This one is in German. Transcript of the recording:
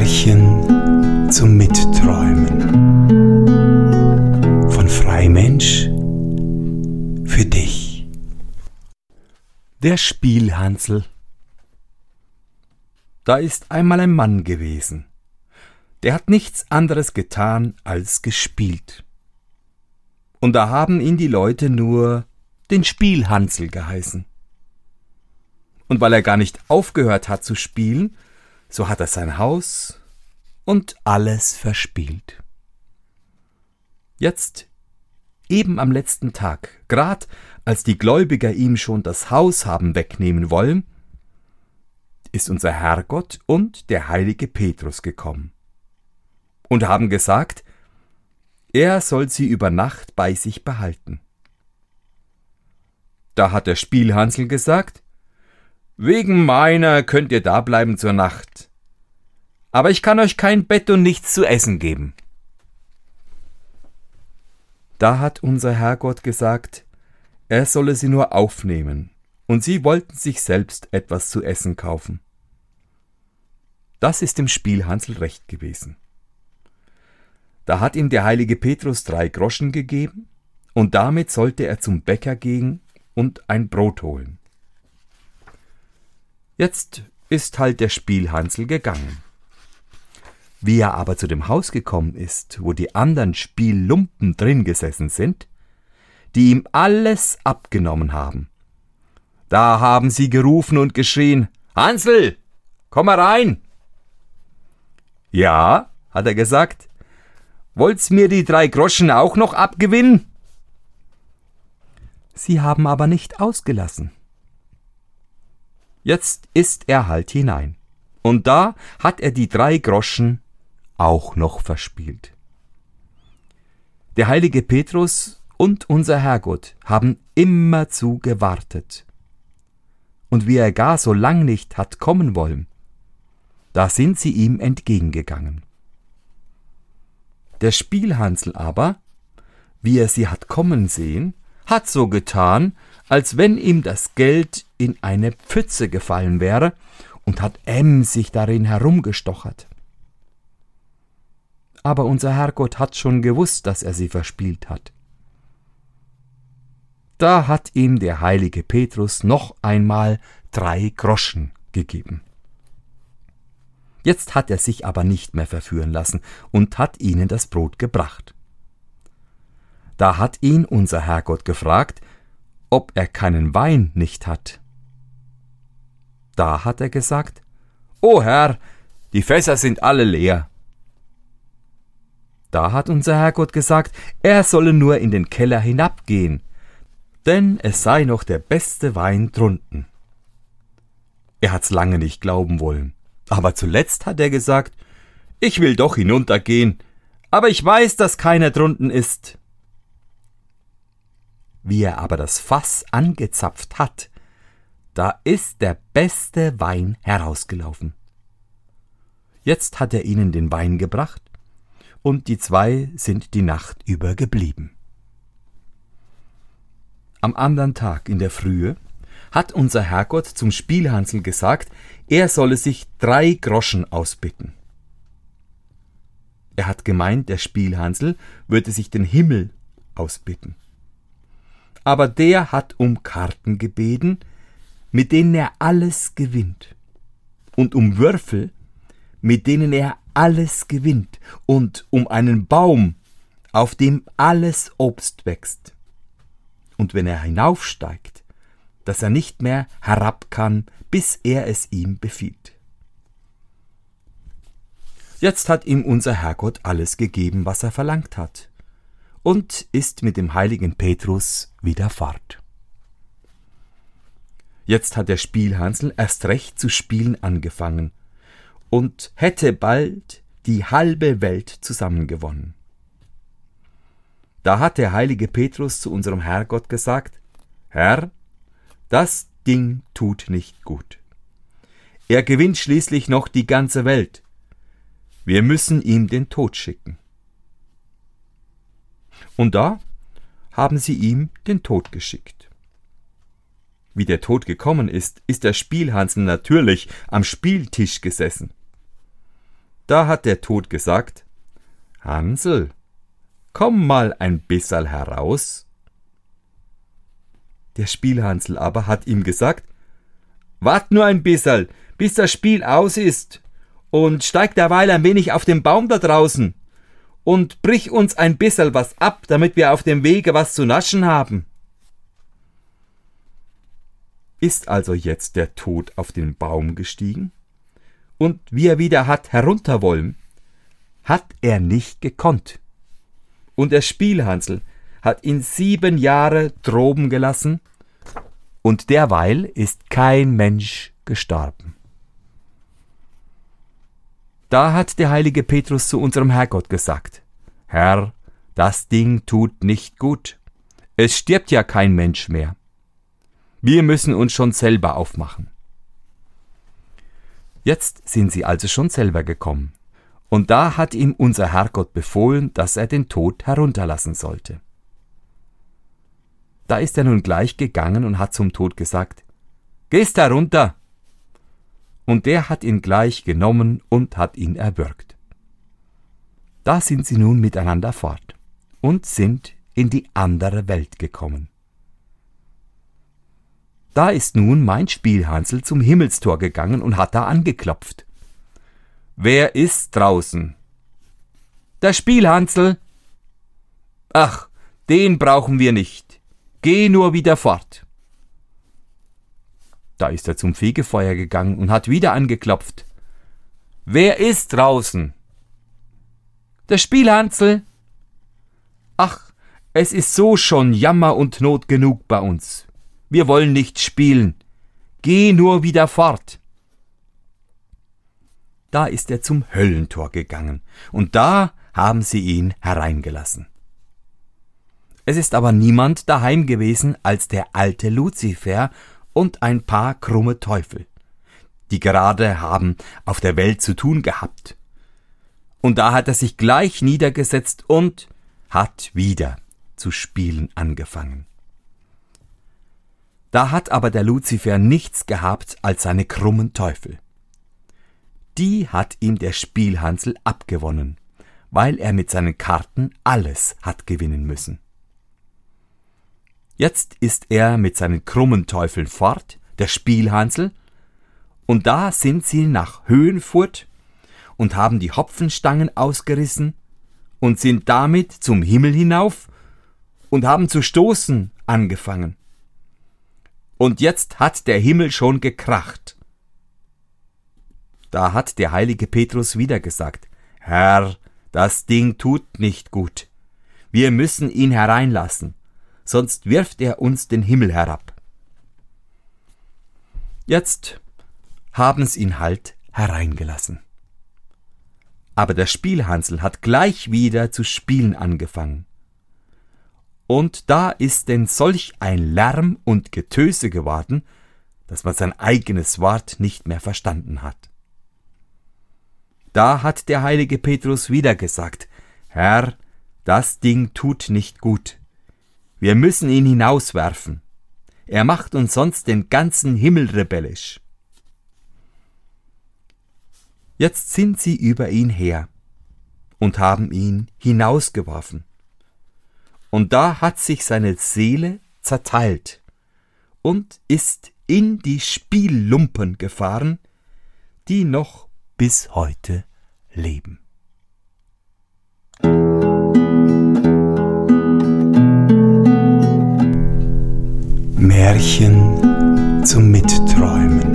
Märchen zum Mitträumen von Freimensch für dich. Der Spielhansel Da ist einmal ein Mann gewesen, der hat nichts anderes getan als gespielt. Und da haben ihn die Leute nur den Spielhansel geheißen. Und weil er gar nicht aufgehört hat zu spielen, so hat er sein Haus und alles verspielt. Jetzt, eben am letzten Tag, grad als die Gläubiger ihm schon das Haus haben wegnehmen wollen, ist unser Herrgott und der heilige Petrus gekommen und haben gesagt, er soll sie über Nacht bei sich behalten. Da hat der Spielhansel gesagt, Wegen meiner könnt ihr da bleiben zur Nacht. Aber ich kann euch kein Bett und nichts zu essen geben. Da hat unser Herrgott gesagt, er solle sie nur aufnehmen, und sie wollten sich selbst etwas zu essen kaufen. Das ist dem Spielhansel recht gewesen. Da hat ihm der heilige Petrus drei Groschen gegeben, und damit sollte er zum Bäcker gehen und ein Brot holen. Jetzt ist halt der Spielhansel gegangen. Wie er aber zu dem Haus gekommen ist, wo die anderen Spiellumpen drin gesessen sind, die ihm alles abgenommen haben, da haben sie gerufen und geschrien, Hansel, komm herein! Ja, hat er gesagt, wollt's mir die drei Groschen auch noch abgewinnen? Sie haben aber nicht ausgelassen. Jetzt ist er halt hinein. Und da hat er die drei Groschen auch noch verspielt. Der heilige Petrus und unser Herrgott haben immerzu gewartet. Und wie er gar so lang nicht hat kommen wollen, da sind sie ihm entgegengegangen. Der Spielhansel aber, wie er sie hat kommen sehen, hat so getan, als wenn ihm das Geld in eine Pfütze gefallen wäre und hat emsig darin herumgestochert. Aber unser Herrgott hat schon gewusst, dass er sie verspielt hat. Da hat ihm der heilige Petrus noch einmal drei Groschen gegeben. Jetzt hat er sich aber nicht mehr verführen lassen und hat ihnen das Brot gebracht. Da hat ihn unser Herrgott gefragt, ob er keinen Wein nicht hat. Da hat er gesagt, O Herr, die Fässer sind alle leer. Da hat unser Herrgott gesagt, er solle nur in den Keller hinabgehen, denn es sei noch der beste Wein drunten. Er hat's lange nicht glauben wollen, aber zuletzt hat er gesagt, ich will doch hinuntergehen, aber ich weiß, dass keiner drunten ist. Wie er aber das Fass angezapft hat, da ist der beste Wein herausgelaufen. Jetzt hat er ihnen den Wein gebracht, und die zwei sind die Nacht über geblieben. Am andern Tag in der Frühe hat unser Herrgott zum Spielhansel gesagt, er solle sich drei Groschen ausbitten. Er hat gemeint, der Spielhansel würde sich den Himmel ausbitten aber der hat um Karten gebeten, mit denen er alles gewinnt, und um Würfel, mit denen er alles gewinnt, und um einen Baum, auf dem alles Obst wächst. Und wenn er hinaufsteigt, dass er nicht mehr herab kann, bis er es ihm befiehlt. Jetzt hat ihm unser Herrgott alles gegeben, was er verlangt hat und ist mit dem heiligen Petrus wieder fort. Jetzt hat der Spielhansel erst recht zu spielen angefangen und hätte bald die halbe Welt zusammengewonnen. Da hat der heilige Petrus zu unserem Herrgott gesagt, Herr, das Ding tut nicht gut. Er gewinnt schließlich noch die ganze Welt. Wir müssen ihm den Tod schicken. Und da haben sie ihm den Tod geschickt. Wie der Tod gekommen ist, ist der Spielhansel natürlich am Spieltisch gesessen. Da hat der Tod gesagt, Hansel, komm mal ein bisserl heraus. Der Spielhansel aber hat ihm gesagt, Wart nur ein bisserl, bis das Spiel aus ist, und steig derweil ein wenig auf den Baum da draußen, und brich uns ein bisserl was ab, damit wir auf dem Wege was zu naschen haben. Ist also jetzt der Tod auf den Baum gestiegen? Und wie er wieder hat herunter wollen, hat er nicht gekonnt. Und der Spielhansel hat ihn sieben Jahre droben gelassen, und derweil ist kein Mensch gestorben. Da hat der heilige Petrus zu unserem Herrgott gesagt, Herr, das Ding tut nicht gut. Es stirbt ja kein Mensch mehr. Wir müssen uns schon selber aufmachen. Jetzt sind sie also schon selber gekommen. Und da hat ihm unser Herrgott befohlen, dass er den Tod herunterlassen sollte. Da ist er nun gleich gegangen und hat zum Tod gesagt, Gehst herunter! Und der hat ihn gleich genommen und hat ihn erwürgt. Da sind sie nun miteinander fort und sind in die andere Welt gekommen. Da ist nun mein Spielhansel zum Himmelstor gegangen und hat da angeklopft. Wer ist draußen? Der Spielhansel. Ach, den brauchen wir nicht. Geh nur wieder fort. Da ist er zum Fegefeuer gegangen und hat wieder angeklopft. Wer ist draußen? Der Spielhansel. Ach, es ist so schon Jammer und Not genug bei uns. Wir wollen nicht spielen. Geh nur wieder fort. Da ist er zum Höllentor gegangen, und da haben sie ihn hereingelassen. Es ist aber niemand daheim gewesen als der alte Luzifer und ein paar krumme Teufel, die gerade haben auf der Welt zu tun gehabt. Und da hat er sich gleich niedergesetzt und hat wieder zu spielen angefangen. Da hat aber der Luzifer nichts gehabt als seine krummen Teufel. Die hat ihm der Spielhansel abgewonnen, weil er mit seinen Karten alles hat gewinnen müssen. Jetzt ist er mit seinen krummen Teufeln fort, der Spielhansel, und da sind sie nach Höhenfurt und haben die Hopfenstangen ausgerissen und sind damit zum Himmel hinauf und haben zu stoßen angefangen. Und jetzt hat der Himmel schon gekracht. Da hat der heilige Petrus wieder gesagt, Herr, das Ding tut nicht gut. Wir müssen ihn hereinlassen sonst wirft er uns den Himmel herab. Jetzt haben's ihn halt hereingelassen. Aber der Spielhansel hat gleich wieder zu spielen angefangen. Und da ist denn solch ein Lärm und Getöse geworden, dass man sein eigenes Wort nicht mehr verstanden hat. Da hat der heilige Petrus wieder gesagt, Herr, das Ding tut nicht gut. Wir müssen ihn hinauswerfen. Er macht uns sonst den ganzen Himmel rebellisch. Jetzt sind sie über ihn her und haben ihn hinausgeworfen. Und da hat sich seine Seele zerteilt und ist in die Spiellumpen gefahren, die noch bis heute leben. Märchen zum Mitträumen.